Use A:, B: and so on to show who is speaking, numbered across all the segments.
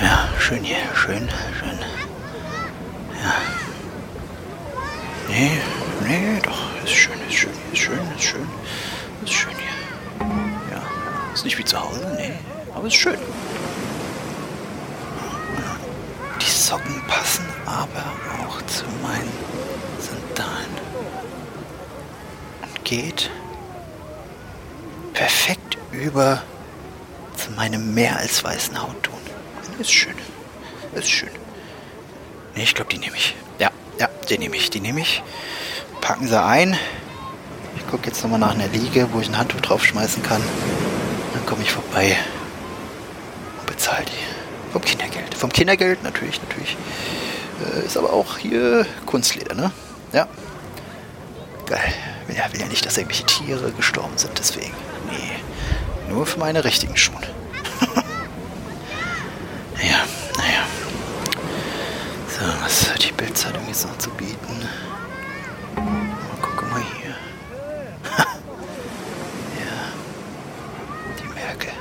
A: Ja, schön hier, schön, schön. Ja. Nee, nee, doch, ist schön, ist schön, ist schön, ist schön, ist schön hier. Ja, ja, ist nicht wie zu Hause, nee, aber ist schön. Die Socken passen aber auch zu meinen Sandalen. Und geht perfekt über zu meinem mehr als weißen Hautton. Ist schön. Ist schön. Nee, ich glaube, die nehme ich. Ja, ja, die nehme ich. Die nehme ich. Packen sie ein. Ich gucke jetzt nochmal nach einer Liege, wo ich ein Handtuch draufschmeißen kann. Dann komme ich vorbei und bezahle die. Vom Kindergeld. Vom Kindergeld natürlich, natürlich. Äh, ist aber auch hier Kunstleder, ne? Ja. Geil. Ja, will ja nicht, dass irgendwelche Tiere gestorben sind, deswegen. Nee. Nur für meine richtigen Schuhe. ja, naja. So, was hat die Bildzeitung jetzt noch zu bieten? Mal gucken mal hier. ja. Die Merkel.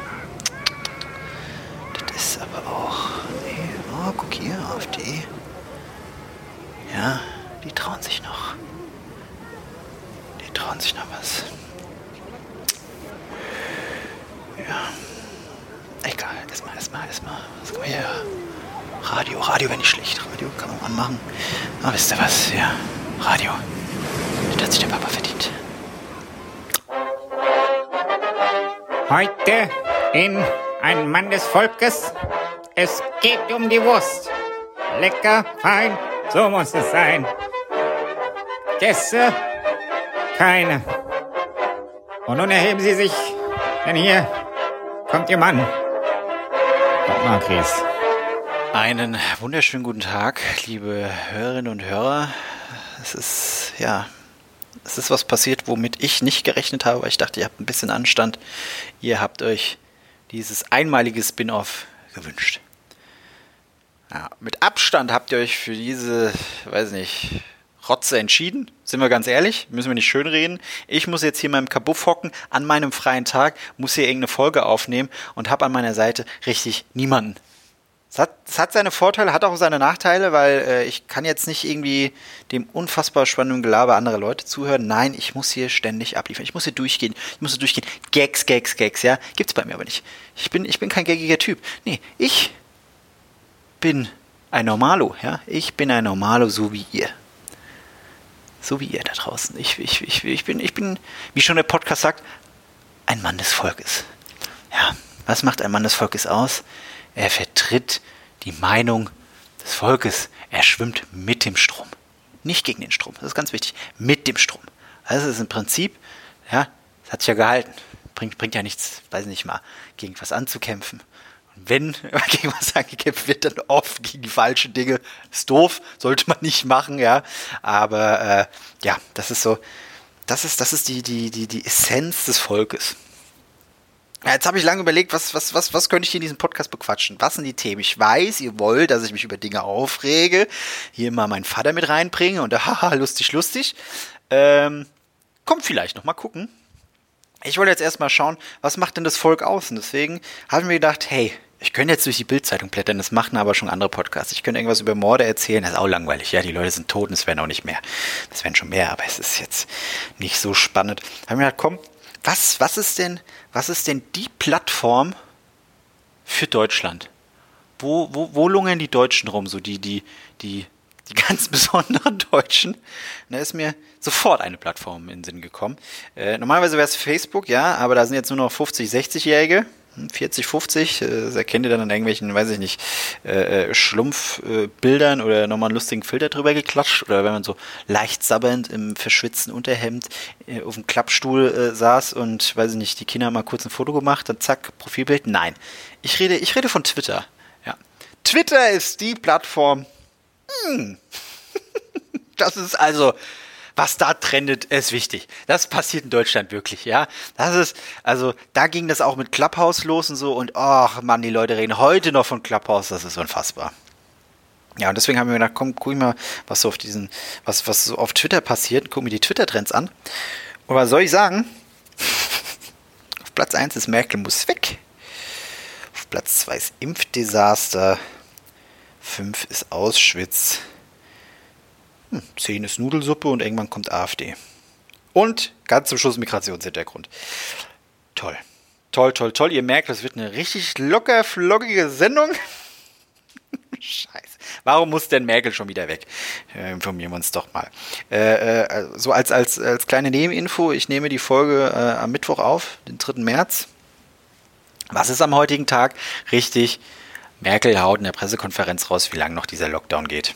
A: Das ist aber auch. Nee, oh, guck hier, AfD. Ja, die trauen sich noch. Die trauen sich noch was. Ja. Egal, erstmal, erstmal, erstmal. Was kann man hier? Radio, Radio wäre nicht schlecht. Radio kann man anmachen. Aber wisst ihr was? Ja, Radio. Das hat sich der Papa verdient.
B: Heute in Ein Mann des Volkes. Es geht um die Wurst. Lecker, fein, so muss es sein. Gäste? Keine. Und nun erheben Sie sich, denn hier kommt Ihr Mann. Chris.
A: Einen wunderschönen guten Tag, liebe Hörerinnen und Hörer. Es ist, ja, es ist was passiert, womit ich nicht gerechnet habe, weil ich dachte, ihr habt ein bisschen Anstand. Ihr habt euch dieses einmalige Spin-off gewünscht. Ja, mit Abstand habt ihr euch für diese, weiß nicht, Rotze entschieden. Sind wir ganz ehrlich, müssen wir nicht schönreden. Ich muss jetzt hier in meinem Kabuff hocken, an meinem freien Tag, muss hier irgendeine Folge aufnehmen und habe an meiner Seite richtig niemanden. Es hat, es hat seine Vorteile, hat auch seine Nachteile, weil äh, ich kann jetzt nicht irgendwie dem unfassbar spannenden Gelaber anderer Leute zuhören. Nein, ich muss hier ständig abliefern. Ich muss hier durchgehen. Ich muss hier durchgehen. Gags, Gags, Gags, ja. Gibt's bei mir aber nicht. Ich bin, ich bin kein gaggiger Typ. Nee, ich bin ein Normalo, ja. Ich bin ein Normalo, so wie ihr. So wie ihr da draußen. Ich, ich, ich, ich, bin, ich bin, wie schon der Podcast sagt, ein Mann des Volkes. Ja, was macht ein Mann des Volkes aus? Er vertritt die Meinung des Volkes. Er schwimmt mit dem Strom. Nicht gegen den Strom. Das ist ganz wichtig. Mit dem Strom. Also es ist im Prinzip, ja, das hat sich ja gehalten. Bringt, bringt ja nichts, weiß nicht mal, gegen was anzukämpfen. Wenn gegen was angekämpft wird, dann oft gegen die falschen Dinge. Ist doof, sollte man nicht machen, ja. Aber äh, ja, das ist so, das ist, das ist die, die, die, die Essenz des Volkes. Ja, jetzt habe ich lange überlegt, was, was, was, was könnte ich hier in diesem Podcast bequatschen? Was sind die Themen? Ich weiß, ihr wollt, dass ich mich über Dinge aufrege, hier mal meinen Vater mit reinbringe und haha, lustig, lustig. Ähm, kommt vielleicht noch mal gucken. Ich wollte jetzt erstmal schauen, was macht denn das Volk aus? Und deswegen habe ich mir gedacht, hey, ich könnte jetzt durch die Bildzeitung blättern, das machen aber schon andere Podcasts. Ich könnte irgendwas über Morde erzählen, das ist auch langweilig. Ja, die Leute sind tot und es werden auch nicht mehr. Es werden schon mehr, aber es ist jetzt nicht so spannend. Habe ich mir gedacht, komm, was, was ist denn, was ist denn die Plattform für Deutschland? Wo, wo, wo lungern die Deutschen rum? So die, die, die, die ganz besonderen Deutschen. da ist mir sofort eine Plattform in den Sinn gekommen. Äh, normalerweise wäre es Facebook, ja, aber da sind jetzt nur noch 50, 60-Jährige. 40, 50, äh, das erkennt ihr dann an irgendwelchen, weiß ich nicht, äh, Schlumpfbildern äh, oder nochmal einen lustigen Filter drüber geklatscht oder wenn man so leicht sabbernd im verschwitzten Unterhemd äh, auf dem Klappstuhl äh, saß und, weiß ich nicht, die Kinder haben mal kurz ein Foto gemacht, dann zack, Profilbild. Nein, ich rede, ich rede von Twitter. Ja. Twitter ist die Plattform. Hm. das ist also, was da trendet, ist wichtig. Das passiert in Deutschland wirklich, ja. Das ist, also, da ging das auch mit Clubhouse los und so und, ach Mann, die Leute reden heute noch von Clubhouse, das ist unfassbar. Ja, und deswegen haben wir gedacht, komm, guck ich mal, was so auf diesen, was, was so auf Twitter passiert, guck mir die Twitter-Trends an. Und was soll ich sagen? Platz 1 ist Merkel muss weg. Auf Platz 2 ist Impfdesaster. 5 ist Auschwitz. Hm, 10 ist Nudelsuppe und irgendwann kommt AfD. Und ganz zum Schluss Migrationshintergrund. Toll. Toll, toll, toll. Ihr merkt, das wird eine richtig locker, flockige Sendung. Scheiße. Warum muss denn Merkel schon wieder weg? Äh, informieren wir uns doch mal. Äh, äh, so als, als, als kleine Nebeninfo, ich nehme die Folge äh, am Mittwoch auf, den 3. März. Was ist am heutigen Tag? Richtig, Merkel haut in der Pressekonferenz raus, wie lange noch dieser Lockdown geht.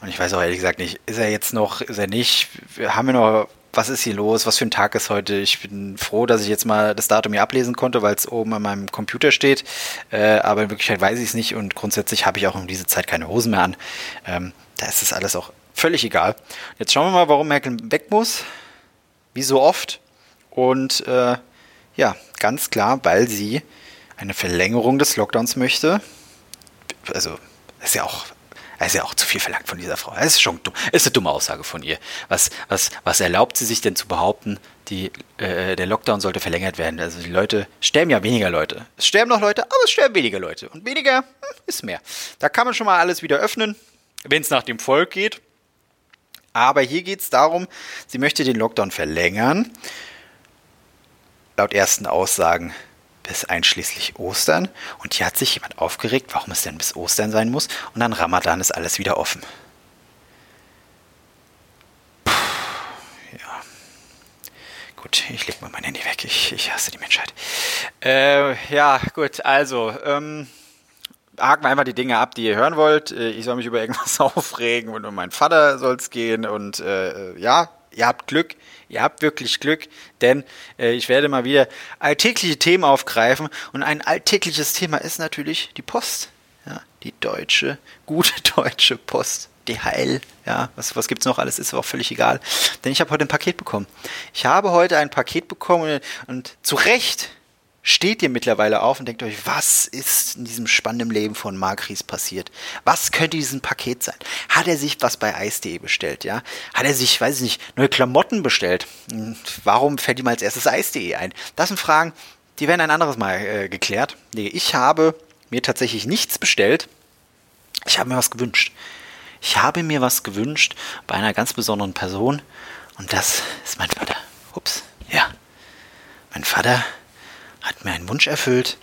A: Und ich weiß auch ehrlich gesagt nicht, ist er jetzt noch, ist er nicht, haben wir noch was ist hier los, was für ein Tag ist heute. Ich bin froh, dass ich jetzt mal das Datum hier ablesen konnte, weil es oben an meinem Computer steht. Äh, aber in Wirklichkeit weiß ich es nicht und grundsätzlich habe ich auch um diese Zeit keine Hosen mehr an. Ähm, da ist das alles auch völlig egal. Jetzt schauen wir mal, warum Merkel weg muss. Wie so oft. Und äh, ja, ganz klar, weil sie eine Verlängerung des Lockdowns möchte. Also, ist ja auch das ist ja auch zu viel verlangt von dieser Frau. Das ist schon dumm. Ist eine dumme Aussage von ihr. Was, was, was erlaubt sie sich denn zu behaupten, die, äh, der Lockdown sollte verlängert werden? Also die Leute sterben ja weniger Leute. Es sterben noch Leute, aber es sterben weniger Leute. Und weniger hm, ist mehr. Da kann man schon mal alles wieder öffnen, wenn es nach dem Volk geht. Aber hier geht es darum, sie möchte den Lockdown verlängern. Laut ersten Aussagen bis einschließlich Ostern. Und hier hat sich jemand aufgeregt, warum es denn bis Ostern sein muss. Und dann Ramadan ist alles wieder offen. Puh, ja. Gut, ich lege mal mein Handy weg. Ich, ich hasse die Menschheit. Äh, ja, gut, also, ähm, haken wir einfach die Dinge ab, die ihr hören wollt. Äh, ich soll mich über irgendwas aufregen und um meinen Vater soll es gehen. Und äh, ja, ihr habt Glück, ihr habt wirklich Glück, denn äh, ich werde mal wieder alltägliche Themen aufgreifen und ein alltägliches Thema ist natürlich die Post. Ja, die deutsche, gute deutsche Post. DHL, ja, was, was es noch alles, ist auch völlig egal. Denn ich habe heute ein Paket bekommen. Ich habe heute ein Paket bekommen und, und zu Recht steht ihr mittlerweile auf und denkt euch, was ist in diesem spannenden Leben von Mark Ries passiert? Was könnte dieses Paket sein? Hat er sich was bei Eis.de bestellt, ja? Hat er sich, weiß ich nicht, neue Klamotten bestellt? Hm, warum fällt ihm als erstes Eis.de ein? Das sind Fragen, die werden ein anderes Mal äh, geklärt. Nee, ich habe mir tatsächlich nichts bestellt. Ich habe mir was gewünscht. Ich habe mir was gewünscht bei einer ganz besonderen Person und das ist mein Vater. Ups, ja. Mein Vater hat mir einen Wunsch erfüllt.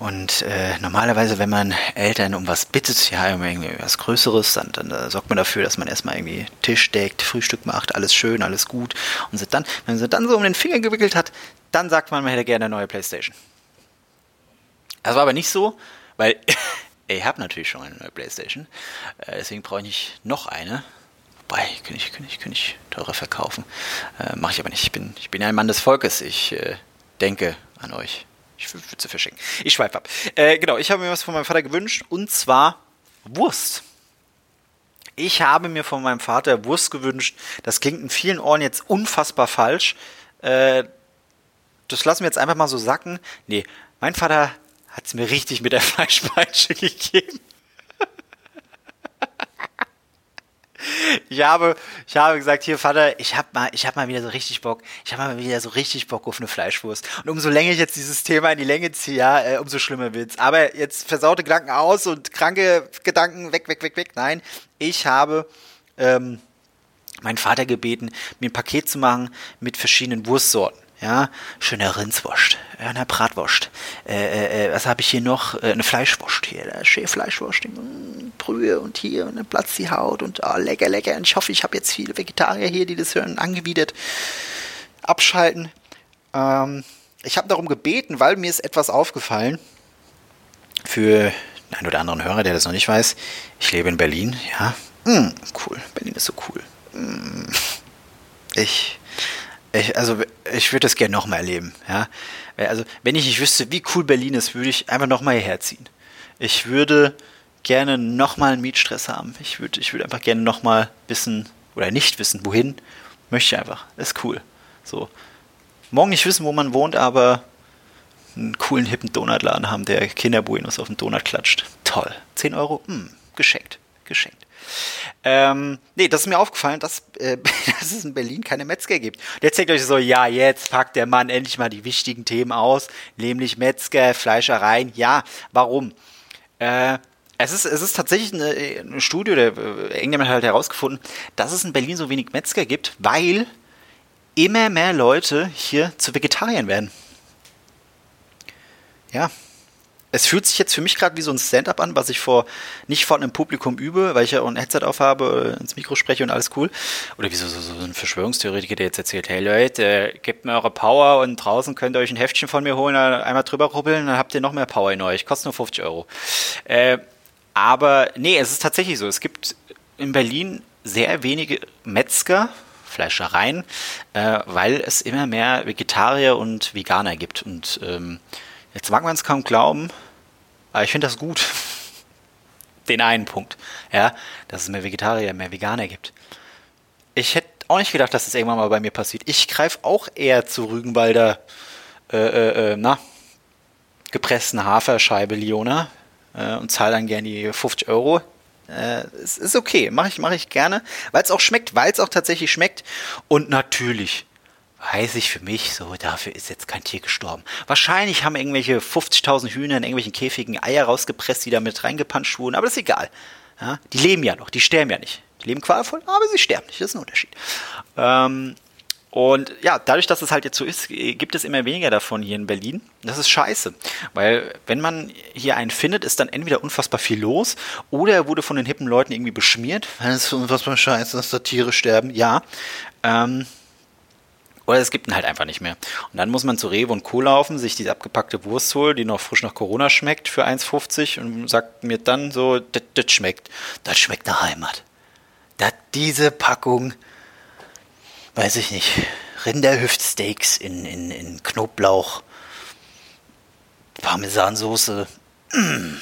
A: Und äh, normalerweise, wenn man Eltern um was bittet, ja, irgendwie was Größeres, dann, dann äh, sorgt man dafür, dass man erstmal irgendwie Tisch deckt, Frühstück macht, alles schön, alles gut. Und sie dann, wenn sie dann so um den Finger gewickelt hat, dann sagt man, man hätte gerne eine neue Playstation. Das war aber nicht so, weil ich habe natürlich schon eine neue Playstation. Äh, deswegen brauche ich nicht noch eine. Wobei, könnte ich, könnte ich, könnte ich teurer verkaufen. Äh, Mache ich aber nicht. Ich bin, ich bin ja ein Mann des Volkes. Ich äh, denke an euch. Ich würde sie verschenken. Ich schweife ab. Äh, genau, ich habe mir was von meinem Vater gewünscht und zwar Wurst. Ich habe mir von meinem Vater Wurst gewünscht. Das klingt in vielen Ohren jetzt unfassbar falsch. Äh, das lassen wir jetzt einfach mal so sacken. Nee, mein Vater hat es mir richtig mit der Fleischpeitsche gegeben. ich habe, ich habe gesagt, hier Vater, ich habe mal, ich habe mal wieder so richtig Bock, ich habe mal wieder so richtig Bock auf eine Fleischwurst. Und umso länger ich jetzt dieses Thema in die Länge ziehe, ja, äh, umso schlimmer wird's. Aber jetzt versaute Gedanken aus und kranke Gedanken weg, weg, weg, weg. Nein, ich habe ähm, meinen Vater gebeten, mir ein Paket zu machen mit verschiedenen Wurstsorten. Ja, schöner Rindswurst, eine Bratwurst. Äh, äh, äh was habe ich hier noch? Äh, eine Fleischwurst hier, da schön Fleischwurst, mm, Brühe und hier und dann platzt die Haut und oh, lecker, lecker. Und ich hoffe, ich habe jetzt viele Vegetarier hier, die das hören, angewidert. Abschalten. Ähm, ich habe darum gebeten, weil mir ist etwas aufgefallen. Für einen oder anderen Hörer, der das noch nicht weiß, ich lebe in Berlin, ja. Mm, cool, Berlin ist so cool. Mm. Ich ich, also ich würde das gerne nochmal erleben. Ja? Also wenn ich nicht wüsste, wie cool Berlin ist, würde ich einfach nochmal hierher ziehen. Ich würde gerne nochmal einen Mietstress haben. Ich würde ich würd einfach gerne nochmal wissen oder nicht wissen, wohin. Möchte ich einfach. Ist cool. So. Morgen nicht wissen, wo man wohnt, aber einen coolen, hippen Donutladen haben, der Kinderbuenos auf den Donut klatscht. Toll. 10 Euro? Hm, geschenkt. Geschenkt. Ähm, nee, das ist mir aufgefallen, dass, äh, dass es in Berlin keine Metzger gibt. Und jetzt denkt euch so, ja, jetzt packt der Mann endlich mal die wichtigen Themen aus, nämlich Metzger, Fleischereien. Ja, warum? Äh, es ist, es ist tatsächlich eine, eine Studie, der äh, England hat halt herausgefunden, dass es in Berlin so wenig Metzger gibt, weil immer mehr Leute hier zu Vegetariern werden. Ja, es fühlt sich jetzt für mich gerade wie so ein Stand-up an, was ich vor nicht vor einem Publikum übe, weil ich ja ein Headset aufhabe, ins Mikro spreche und alles cool. Oder wie so, so, so ein Verschwörungstheoretiker, der jetzt erzählt, hey Leute, gebt mir eure Power und draußen könnt ihr euch ein Heftchen von mir holen, einmal drüber rubbeln, dann habt ihr noch mehr Power in euch. Kostet nur 50 Euro. Äh, aber nee, es ist tatsächlich so. Es gibt in Berlin sehr wenige Metzger, Fleischereien, äh, weil es immer mehr Vegetarier und Veganer gibt. Und ähm, Jetzt mag man es kaum glauben, aber ich finde das gut. Den einen Punkt, ja, dass es mehr Vegetarier, mehr Veganer gibt. Ich hätte auch nicht gedacht, dass das irgendwann mal bei mir passiert. Ich greife auch eher zu Rügenwalder, äh, äh, äh na, gepressten Haferscheibe Liona äh, und zahle dann gerne die 50 Euro. Äh, es ist okay, mache ich, mach ich gerne, weil es auch schmeckt, weil es auch tatsächlich schmeckt. Und natürlich weiß ich für mich, so dafür ist jetzt kein Tier gestorben. Wahrscheinlich haben irgendwelche 50.000 Hühner in irgendwelchen Käfigen Eier rausgepresst, die damit reingepanscht wurden, aber das ist egal. Ja, die leben ja noch, die sterben ja nicht. Die leben qualvoll, aber sie sterben nicht, das ist ein Unterschied. Ähm, und ja, dadurch, dass es halt jetzt so ist, gibt es immer weniger davon hier in Berlin. Das ist scheiße. Weil wenn man hier einen findet, ist dann entweder unfassbar viel los oder er wurde von den hippen Leuten irgendwie beschmiert. Das ist unfassbar scheiße, dass da Tiere sterben. Ja. Ähm, oder es gibt ihn halt einfach nicht mehr. Und dann muss man zu Rewe und Co. laufen, sich die abgepackte Wurst holen, die noch frisch nach Corona schmeckt für 1,50 und sagt mir dann so, das schmeckt. Das schmeckt nach Heimat. Das, diese Packung, weiß ich nicht, Rinderhüftsteaks in, in, in Knoblauch, Parmesansoße, mm,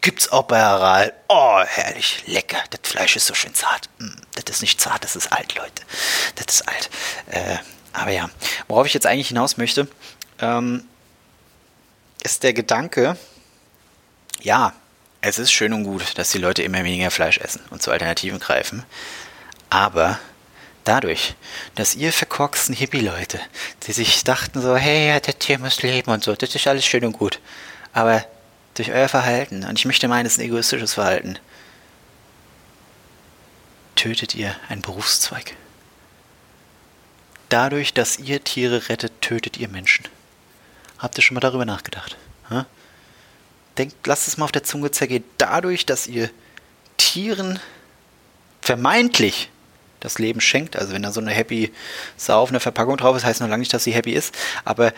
A: gibt's auch bei Aral. Oh, herrlich, lecker. Das Fleisch ist so schön zart. Mm, das ist nicht zart, das ist alt, Leute. Das ist alt. Äh, aber ja, worauf ich jetzt eigentlich hinaus möchte, ähm, ist der Gedanke, ja, es ist schön und gut, dass die Leute immer weniger Fleisch essen und zu Alternativen greifen. Aber dadurch, dass ihr verkorksten Hippie-Leute, die sich dachten so, hey, ja, das Tier muss leben und so, das ist alles schön und gut. Aber durch euer Verhalten, und ich möchte meinen, es ist ein egoistisches Verhalten, tötet ihr einen Berufszweig. Dadurch, dass ihr Tiere rettet, tötet ihr Menschen. Habt ihr schon mal darüber nachgedacht? Ha? Denkt, lasst es mal auf der Zunge zergehen. Dadurch, dass ihr Tieren vermeintlich das Leben schenkt, also wenn da so eine Happy Sau auf einer Verpackung drauf ist, heißt noch lange nicht, dass sie happy ist, aber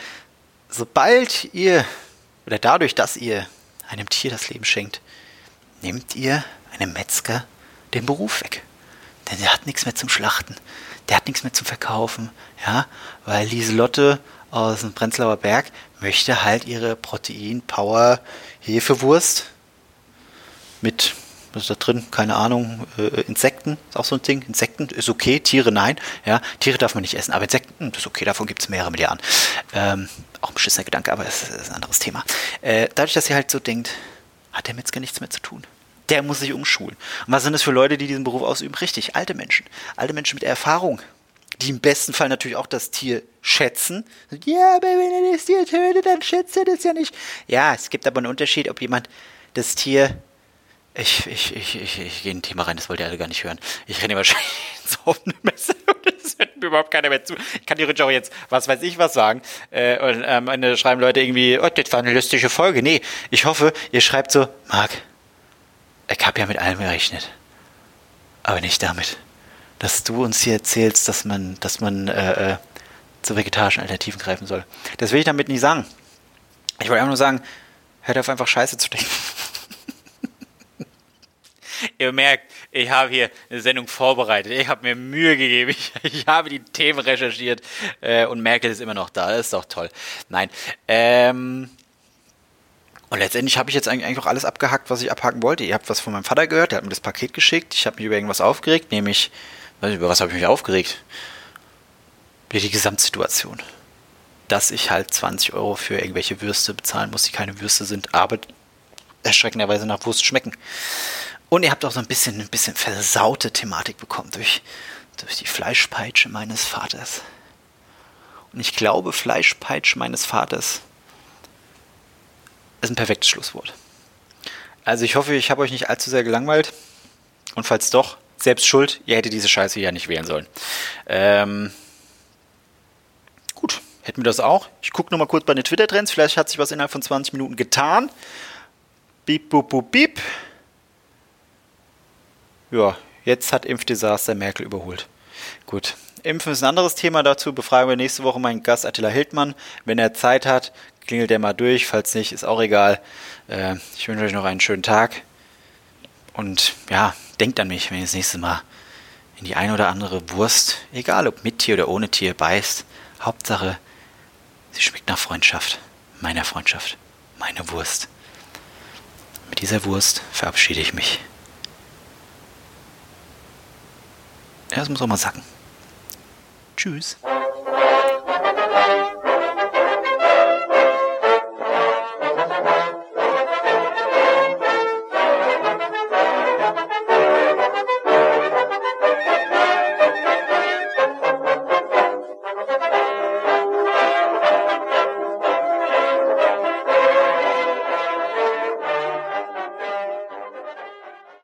A: sobald ihr, oder dadurch, dass ihr einem Tier das Leben schenkt, nehmt ihr einem Metzger den Beruf weg. Denn er hat nichts mehr zum Schlachten der hat nichts mehr zu verkaufen, ja, weil Lieselotte aus dem Prenzlauer Berg möchte halt ihre Protein-Power-Hefewurst mit, was ist da drin? Keine Ahnung, äh, Insekten, ist auch so ein Ding. Insekten ist okay, Tiere nein, ja, Tiere darf man nicht essen, aber Insekten, das ist okay, davon gibt es mehrere Milliarden. Ähm, auch ein beschissener Gedanke, aber das ist ein anderes Thema. Äh, dadurch, dass sie halt so denkt, hat der Metzger nichts mehr zu tun der muss sich umschulen. Und was sind das für Leute, die diesen Beruf ausüben? Richtig, alte Menschen. Alte Menschen mit Erfahrung, die im besten Fall natürlich auch das Tier schätzen. Ja, aber wenn er das Tier tötet, dann schätzt er das ja nicht. Ja, es gibt aber einen Unterschied, ob jemand das Tier. Ich, ich, ich, ich, ich gehe in ein Thema rein, das wollt ihr alle gar nicht hören. Ich renne wahrscheinlich ins offene Messer und das hört mir überhaupt keiner mehr zu. Ich kann theoretisch auch jetzt, was weiß ich, was sagen. Äh, und am Ende schreiben Leute irgendwie, oh, das war eine lustige Folge. Nee, ich hoffe, ihr schreibt so, Marc, ich habe ja mit allem gerechnet. Aber nicht damit, dass du uns hier erzählst, dass man, dass man äh, äh, zu vegetarischen Alternativen greifen soll. Das will ich damit nicht sagen. Ich wollte einfach nur sagen, hört auf einfach Scheiße zu denken. Ihr merkt, ich habe hier eine Sendung vorbereitet. Ich habe mir Mühe gegeben. Ich, ich habe die Themen recherchiert äh, und Merkel ist immer noch da. Das ist doch toll. Nein. Ähm, und letztendlich habe ich jetzt eigentlich auch alles abgehackt, was ich abhaken wollte. Ihr habt was von meinem Vater gehört, der hat mir das Paket geschickt. Ich habe mich über irgendwas aufgeregt, nämlich, über was habe ich mich aufgeregt? Über die Gesamtsituation. Dass ich halt 20 Euro für irgendwelche Würste bezahlen muss, die keine Würste sind, aber erschreckenderweise nach Wurst schmecken. Und ihr habt auch so ein bisschen, ein bisschen versaute Thematik bekommen durch, durch die Fleischpeitsche meines Vaters. Und ich glaube, Fleischpeitsche meines Vaters ist ein perfektes Schlusswort. Also ich hoffe, ich habe euch nicht allzu sehr gelangweilt. Und falls doch, selbst schuld, ihr hättet diese Scheiße ja nicht wählen sollen. Ähm, gut, hätten wir das auch. Ich gucke nochmal kurz bei den Twitter-Trends. Vielleicht hat sich was innerhalb von 20 Minuten getan. Beep, boop, boop, beep. Ja, jetzt hat Impfdesaster Merkel überholt. Gut. Impfen ist ein anderes Thema. Dazu befragen wir nächste Woche meinen Gast Attila Hildmann. Wenn er Zeit hat, klingelt er mal durch. Falls nicht, ist auch egal. Äh, ich wünsche euch noch einen schönen Tag. Und ja, denkt an mich, wenn ihr das nächste Mal in die eine oder andere Wurst, egal ob mit Tier oder ohne Tier, beißt. Hauptsache, sie schmeckt nach Freundschaft. Meiner Freundschaft. Meine Wurst. Mit dieser Wurst verabschiede ich mich. Ja, das muss auch mal sacken. Tschüss.